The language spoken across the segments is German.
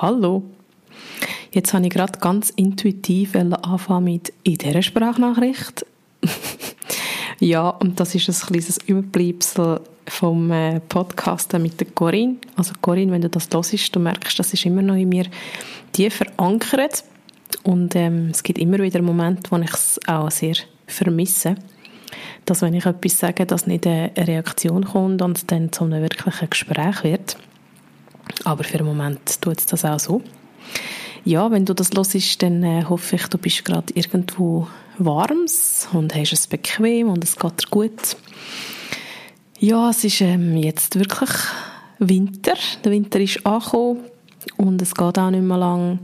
Hallo. Jetzt habe ich gerade ganz intuitiv anfangen mit in dieser Sprachnachricht. ja, und das ist ein kleines Überbleibsel vom äh, Podcast mit der Corinne. Also Corinne, wenn du das hörst, du merkst, das ist immer noch in mir tief verankert. Und ähm, es gibt immer wieder Momente, wo ich es auch sehr vermisse. Dass wenn ich etwas sage, dass nicht eine Reaktion kommt und es dann zu einem wirklichen Gespräch wird. Aber für den Moment tut es das auch so. Ja, wenn du das hörst, dann äh, hoffe ich, du bist gerade irgendwo warms und hast es bequem und es geht dir gut. Ja, es ist ähm, jetzt wirklich Winter. Der Winter ist angekommen und es geht auch nicht mehr lang,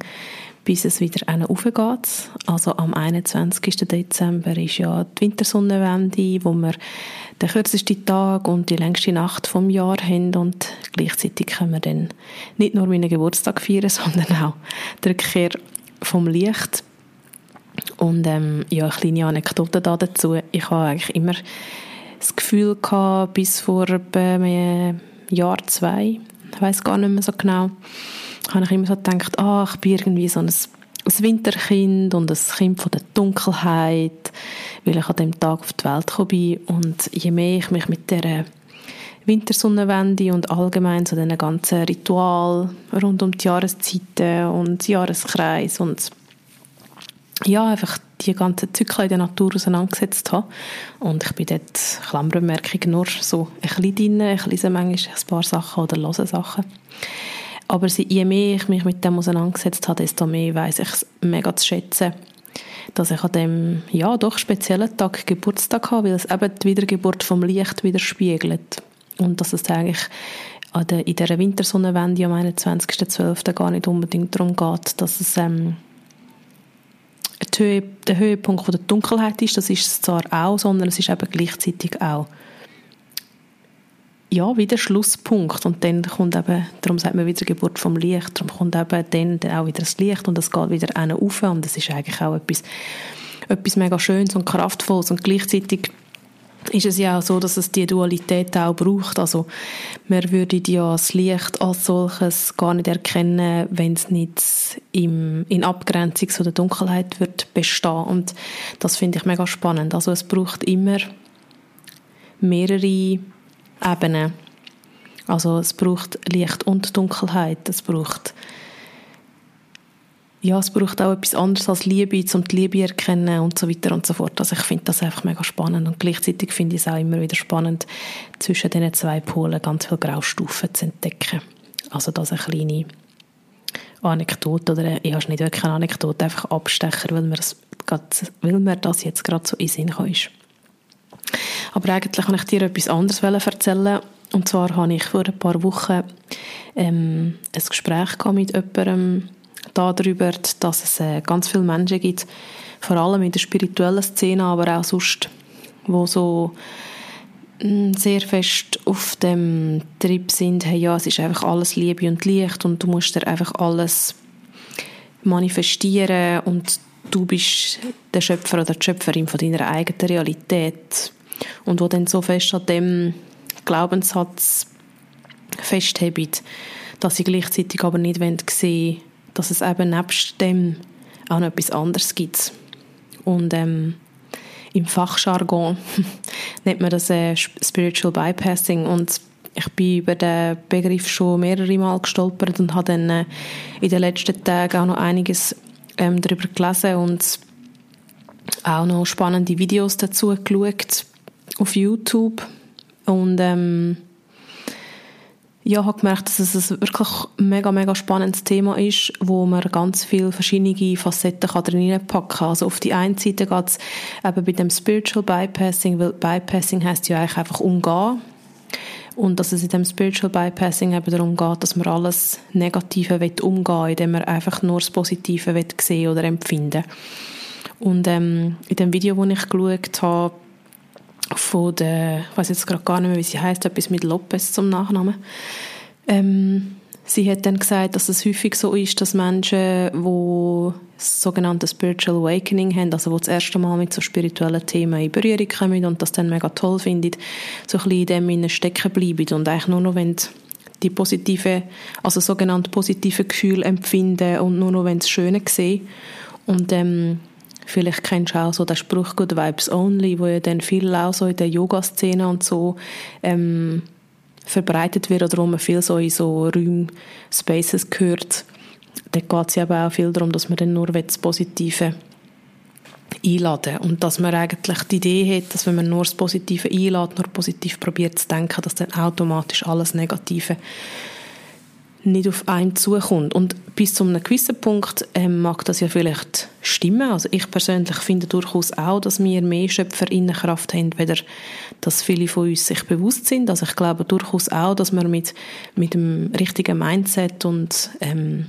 bis es wieder geht. Also am 21. Dezember ist ja die Wintersonnenwende, wo wir den kürzesten Tag und die längste Nacht vom Jahr haben und gleichzeitig können wir dann nicht nur meinen Geburtstag feiern, sondern auch die Rückkehr vom Licht. Und ähm, ja, eine kleine Anekdote da dazu. Ich habe eigentlich immer das Gefühl gehabt, bis vor einem Jahr, zwei, ich weiß gar nicht mehr so genau, habe ich immer so gedacht, ah, ich bin irgendwie so ein, ein Winterkind und ein Kind von der Dunkelheit, weil ich an dem Tag auf die Welt gekommen bin. Und je mehr ich mich mit der Wintersonnenwende und allgemein so diesen ganzen Ritual rund um die Jahreszeiten und Jahreskreis und ja, einfach die ganzen Zyklen in der Natur auseinandergesetzt habe. Und ich bin dort, Klammerbemerkung, nur so ein bisschen drin, ich lese manchmal ein paar Sachen oder höre Sachen. Aber je mehr ich mich mit dem auseinandergesetzt habe, desto mehr weiß ich es mega zu schätzen, dass ich an dem, ja, doch speziellen Tag Geburtstag habe, weil es eben die Wiedergeburt vom Licht widerspiegelt. Und dass es eigentlich in dieser Wintersonnenwende am 21.12. gar nicht unbedingt darum geht, dass es ähm, der Höhepunkt der Dunkelheit ist, das ist es zwar auch, sondern es ist eben gleichzeitig auch ja, wieder Schlusspunkt und dann kommt eben, darum sagt man wieder Geburt vom Licht, darum kommt eben dann auch wieder das Licht und es geht wieder einen auf und das ist eigentlich auch etwas, etwas mega Schönes und Kraftvolles und gleichzeitig ist es ja auch so, dass es die Dualität auch braucht. Also man würde ja das Licht als solches gar nicht erkennen, wenn es nicht im, in Abgrenzung zu der Dunkelheit wird bestehen. Und das finde ich mega spannend. Also es braucht immer mehrere Ebenen. Also es braucht Licht und Dunkelheit. Es braucht ja, es braucht auch etwas anderes als Liebe, um die Liebe erkennen und so weiter und so fort. Also ich finde das einfach mega spannend und gleichzeitig finde ich es auch immer wieder spannend, zwischen diesen zwei Polen ganz viele Graustufen zu entdecken. Also das eine kleine Anekdote oder ich habe nicht wirklich eine Anekdote, einfach Abstecher, weil mir das, weil mir das jetzt gerade so in Sinn ist. Aber eigentlich kann ich dir etwas anderes erzählen. Und zwar habe ich vor ein paar Wochen ähm, ein Gespräch mit jemandem darüber, dass es äh, ganz viele Menschen gibt, vor allem in der spirituellen Szene, aber auch sonst, wo so mm, sehr fest auf dem Trip sind, hey, ja, es ist einfach alles Liebe und Licht und du musst dir einfach alles manifestieren und du bist der Schöpfer oder die Schöpferin von deiner eigenen Realität und wo dann so fest an dem Glaubenssatz festheben, dass sie gleichzeitig aber nicht sehen wollen, dass es eben nebst dem auch noch etwas anderes gibt. Und ähm, im Fachjargon nennt man das äh, Spiritual Bypassing und ich bin über den Begriff schon mehrere Mal gestolpert und habe dann äh, in den letzten Tagen auch noch einiges ähm, darüber gelesen und auch noch spannende Videos dazu geschaut auf YouTube und ähm, ja, habe gemerkt, dass es ein wirklich mega, mega spannendes Thema ist, wo man ganz viele verschiedene Facetten kann drin packen kann. Also auf die einen Seite geht es eben bei dem Spiritual Bypassing, weil Bypassing heißt ja eigentlich einfach umgehen. Und dass es in dem Spiritual Bypassing eben darum geht, dass man alles Negative umgehen will, indem man einfach nur das Positive sehen oder empfinden Und ähm, in dem Video, das ich geschaut habe, von der, ich weiß jetzt gerade gar nicht mehr, wie sie heißt, etwas mit Lopez zum Nachnamen. Ähm, sie hat dann gesagt, dass es häufig so ist, dass Menschen, die sogenannte Spiritual Awakening haben, also die das erste Mal mit so spirituellen Themen in Berührung kommen und das dann mega toll finden, so ein bisschen in dem stecken bleiben und eigentlich nur noch wenn die positive, also sogenannte positive Gefühle empfinden und nur noch, wenn es Schöne sehen. Und ähm, vielleicht kennst du auch so den Spruch Good Vibes Only, wo ja dann viel auch so in der Yoga-Szene und so ähm, verbreitet wird oder wo man viel so in so Räumen, Spaces hört. Da geht es ja aber auch viel darum, dass man dann nur das Positive einladen und dass man eigentlich die Idee hat, dass wenn man nur das Positive einlädt, nur positiv probiert zu denken, dass dann automatisch alles Negative nicht auf einen zukommt. Und bis zu einem gewissen Punkt ähm, mag das ja vielleicht stimmen. Also ich persönlich finde durchaus auch, dass wir mehr Schöpferinnenkraft haben, weder dass viele von uns sich bewusst sind. Also ich glaube durchaus auch, dass wir mit, mit dem richtigen Mindset und ähm,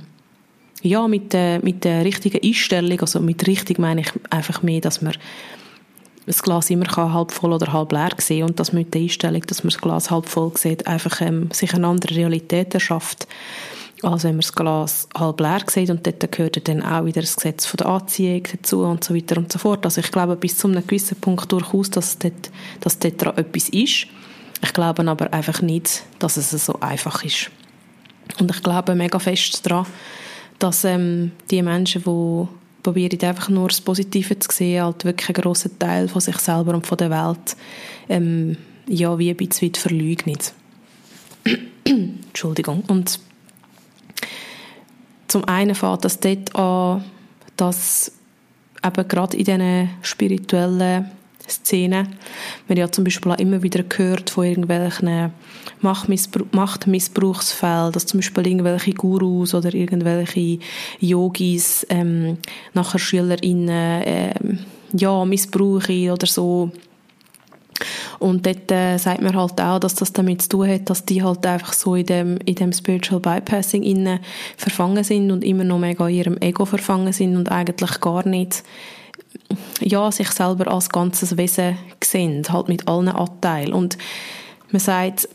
ja, mit der, mit der richtigen Einstellung, also mit richtig meine ich einfach mehr, dass man das Glas immer halb voll oder halb leer sehen und dass man mit der Einstellung, dass man das Glas halb voll sieht, einfach ähm, sich eine andere Realität erschafft, als wenn man das Glas halb leer sieht und dort gehört dann auch wieder das Gesetz von der Anziehung dazu und so weiter und so fort. Also ich glaube bis zu einem gewissen Punkt durchaus, dass dort, dass dort etwas ist. Ich glaube aber einfach nicht, dass es so einfach ist. Und ich glaube mega fest daran, dass ähm, die Menschen, die probieren einfach nur das Positive zu sehen, halt wirklich einen grossen Teil von sich selber und von der Welt ähm, ja, wie ein bisschen verleugnen. Entschuldigung. Und zum einen fängt das dort an, dass eben gerade in diesen spirituellen Szenen, wir ja zum Beispiel auch immer wieder gehört von irgendwelchen Machtmissbrauch, Machtmissbrauchsfällen, dass zum Beispiel irgendwelche Gurus oder irgendwelche Yogis ähm, nachher SchülerInnen ähm, ja, missbrauchen oder so. Und dort äh, sagt man halt auch, dass das damit zu tun hat, dass die halt einfach so in dem, in dem Spiritual Bypassing innen verfangen sind und immer noch mega in ihrem Ego verfangen sind und eigentlich gar nicht ja, sich selber als ganzes Wesen sehen, halt mit allen Anteilen. Und man sagt,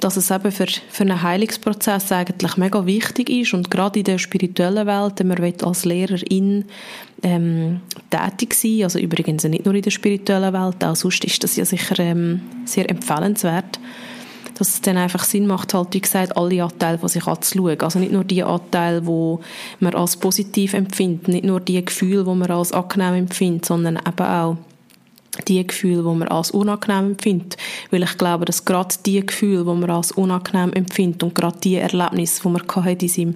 dass es eben für, für einen Heilungsprozess eigentlich mega wichtig ist und gerade in der spirituellen Welt, man will als Lehrerin ähm, tätig sein, also übrigens nicht nur in der spirituellen Welt, auch sonst ist das ja sicher ähm, sehr empfehlenswert, dass es dann einfach Sinn macht, halt, wie gesagt, alle Anteile von sich anzuschauen. Also nicht nur die Anteile, die man als positiv empfindet, nicht nur die Gefühle, die man als angenehm empfindet, sondern eben auch die Gefühle, die man als unangenehm empfindet. Weil ich glaube, dass gerade die Gefühle, die man als unangenehm empfindet und gerade die Erlebnisse, die man hatte in seinem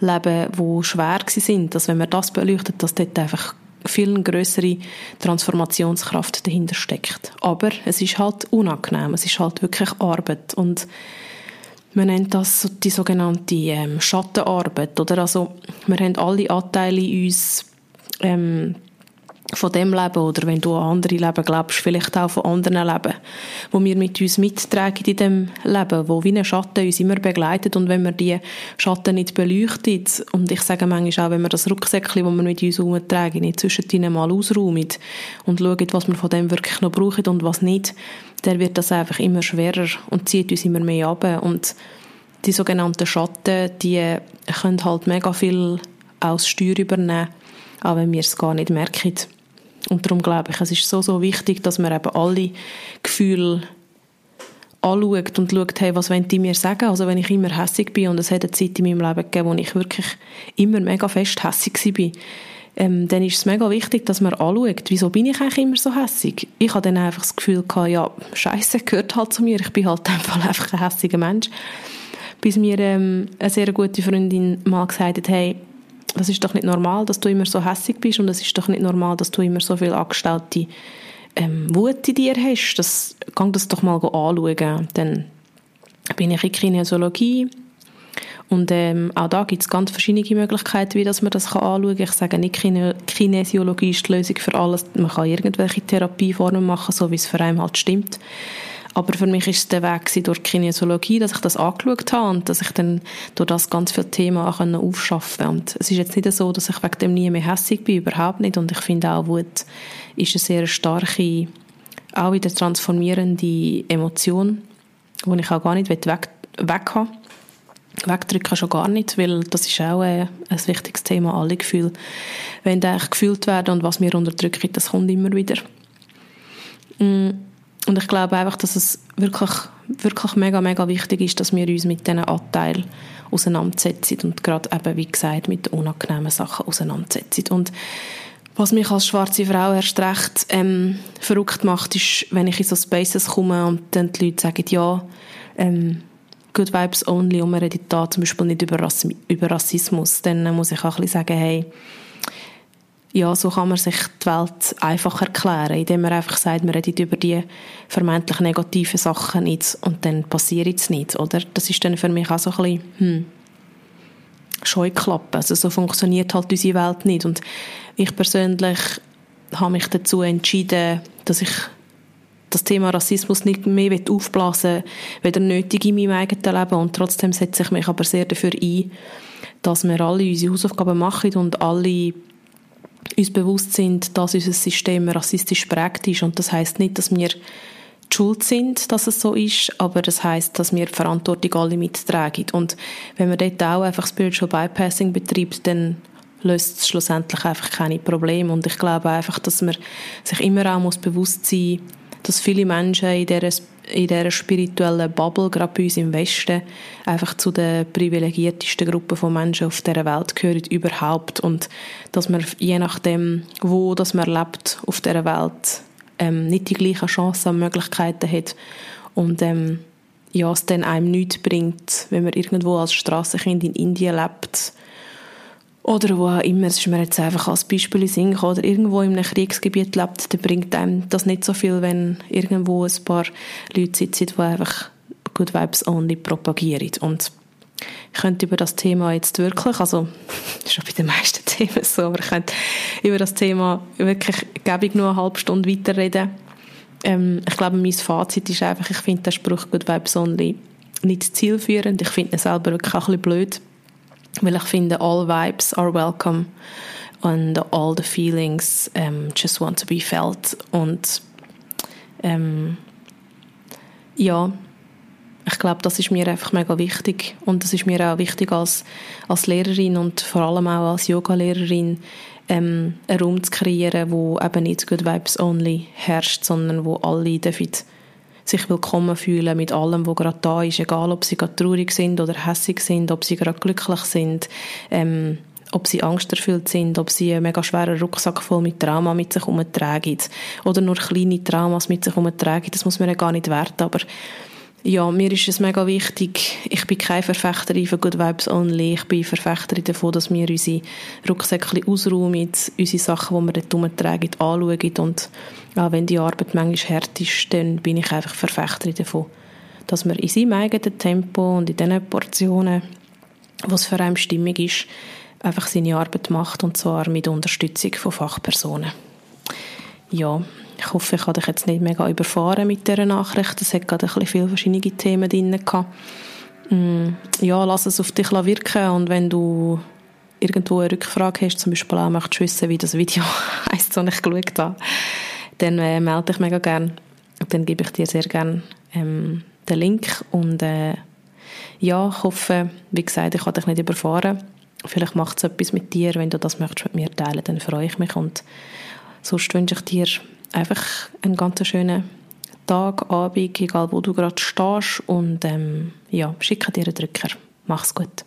Leben, die schwer sind, dass wenn man das beleuchtet, dass dort einfach viel größere Transformationskraft dahinter steckt. Aber es ist halt unangenehm, es ist halt wirklich Arbeit und man nennt das die sogenannte ähm, Schattenarbeit, oder? Also, wir haben alle Anteile in uns, ähm, von dem Leben oder wenn du an andere Leben glaubst, vielleicht auch von anderen Leben, wo wir mit uns mittragen in dem Leben, wo wie ein Schatten uns immer begleitet und wenn wir die Schatten nicht beleuchtet und ich sage manchmal auch, wenn wir das Rucksäckchen, das wir mit uns herumtragen, nicht zwischendrin mal ausräumen und schauen, was wir von dem wirklich noch brauchen und was nicht, dann wird das einfach immer schwerer und zieht uns immer mehr ab und die sogenannten Schatten, die können halt mega viel aus Steuer übernehmen, auch wenn wir es gar nicht merken. Und darum glaube ich, es ist so, so wichtig, dass man eben alle Gefühle anschaut und schaut, hey, was wollen die mir sagen? Also wenn ich immer hässig bin und es hat eine Zeit in meinem Leben gegeben, wo ich wirklich immer mega fest hässig war, ähm, dann ist es mega wichtig, dass man anschaut, wieso bin ich eigentlich immer so hässig? Ich hatte dann einfach das Gefühl gehabt, ja, Scheiße gehört halt zu mir, ich bin halt einfach, ein hässiger Mensch. Bis mir ähm, eine sehr gute Freundin mal gesagt hat, hey, das ist doch nicht normal, dass du immer so hässig bist und es ist doch nicht normal, dass du immer so viel angestellte ähm, Wut in dir hast. Das, kann das doch mal anschauen. Dann bin ich in Kinesiologie und ähm, auch da gibt es ganz verschiedene Möglichkeiten, wie dass man das kann anschauen kann. Ich sage nicht, Kinesiologie ist die Lösung für alles. Man kann irgendwelche Therapieformen machen, so wie es für einen halt stimmt. Aber für mich ist es der Weg durch Kinesiologie, dass ich das angeschaut habe und dass ich dann durch das ganz viele Themen auch aufschaffen konnte. Und es ist jetzt nicht so, dass ich wegen dem nie mehr hässlich bin, überhaupt nicht. Und ich finde auch, Wut ist eine sehr starke, auch wieder transformierende Emotion, die ich auch gar nicht weg, weg habe. Wegdrücken schon gar nicht, weil das ist auch ein, ein wichtiges Thema, alle Gefühle. Wenn die gefühlt werden und was wir unterdrücken, das kommt immer wieder. Mm und ich glaube einfach, dass es wirklich, wirklich mega, mega wichtig ist, dass wir uns mit diesen Anteilen auseinandersetzen und gerade eben, wie gesagt, mit unangenehmen Sachen auseinandersetzen. Und was mich als schwarze Frau erst recht ähm, verrückt macht, ist, wenn ich in so Spaces komme und dann die Leute sagen, ja, ähm, Good Vibes Only und wir reden da zum Beispiel nicht über, Rass über Rassismus, dann muss ich auch ein bisschen sagen, hey, ja, so kann man sich die Welt einfach erklären, indem man einfach sagt, man redet über die vermeintlich negativen Sachen nicht und dann passiert es nicht, oder? Das ist dann für mich auch so ein bisschen, hm, Scheuklappen. Also so funktioniert halt unsere Welt nicht. Und ich persönlich habe mich dazu entschieden, dass ich das Thema Rassismus nicht mehr aufblasen weder nötig in meinem eigenen Leben und trotzdem setze ich mich aber sehr dafür ein, dass wir alle unsere Hausaufgaben machen und alle uns bewusst sind, dass unser System rassistisch prägt ist. Und das heißt nicht, dass wir die Schuld sind, dass es so ist, aber das heißt, dass wir die Verantwortung alle mittragen. Und wenn man dort auch einfach Spiritual Bypassing betreibt, dann löst es schlussendlich einfach keine Probleme. Und ich glaube einfach, dass man sich immer auch muss bewusst sein muss, dass viele Menschen in dieser, in dieser spirituellen Bubble, gerade bei uns im Westen, einfach zu den privilegiertesten Gruppen von Menschen auf dieser Welt gehören überhaupt. Und dass man je nachdem, wo das man lebt auf dieser Welt, ähm, nicht die gleichen Chancen und Möglichkeiten hat. Und ähm, ja, es dann einem nichts bringt, wenn man irgendwo als Strassenkind in Indien lebt oder wo auch immer, es ist mir jetzt einfach als Beispiel in Sinn oder irgendwo in einem Kriegsgebiet lebt, dann bringt einem das nicht so viel, wenn irgendwo ein paar Leute sitzen, die einfach Good Vibes Only propagieren. Und ich könnte über das Thema jetzt wirklich, also ist schon bei den meisten Themen so, aber ich könnte über das Thema wirklich, ich nur eine halbe Stunde weiterreden. Ähm, ich glaube, mein Fazit ist einfach, ich finde den Spruch Good Vibes Only nicht zielführend. Ich finde ihn selber wirklich auch ein bisschen blöd weil ich finde, all vibes are welcome and all the feelings um, just want to be felt und ähm, ja, ich glaube, das ist mir einfach mega wichtig und das ist mir auch wichtig als, als Lehrerin und vor allem auch als Yoga-Lehrerin ähm, einen Raum zu kreieren, wo eben nicht Good Vibes Only herrscht, sondern wo alle dürfen sich willkommen fühlen mit allem, was gerade da ist, egal ob sie gerade traurig sind oder hässig sind, ob sie gerade glücklich sind, ähm, ob sie angsterfüllt sind, ob sie einen mega schweren Rucksack voll mit Trauma mit sich herumtragen. Oder nur kleine Traumas mit sich herumtragen, das muss man ja gar nicht werten, aber ja, mir ist es mega wichtig, ich bin keine Verfechterin von Good Vibes Only, ich bin Verfechterin davon, dass wir unsere Rucksäckchen ausräumen, unsere Sachen, die wir dort herumtragen, anschauen. Und auch wenn die Arbeit manchmal hart ist, dann bin ich einfach Verfechterin davon, dass man in seinem eigenen Tempo und in den Portionen, was für einen stimmig ist, einfach seine Arbeit macht. Und zwar mit Unterstützung von Fachpersonen. Ja, ich hoffe, ich habe dich jetzt nicht mega überfahren mit dieser Nachricht. Es hat gerade ein bisschen viele verschiedene Themen drin. Mm, ja, lass es auf dich wirken und wenn du irgendwo eine Rückfrage hast, zum Beispiel auch möchtest wissen, wie das Video heisst, das ich geschaut habe, dann äh, melde dich mega gerne. Dann gebe ich dir sehr gerne ähm, den Link und äh, ja, ich hoffe, wie gesagt, ich habe dich nicht überfahren. Vielleicht macht es etwas mit dir, wenn du das möchtest mit mir teilen, dann freue ich mich und sonst wünsche ich dir einfach einen ganz schönen Tag, Abend, egal wo du gerade stehst und ähm, ja, schicke dir einen Drücker. Mach's gut.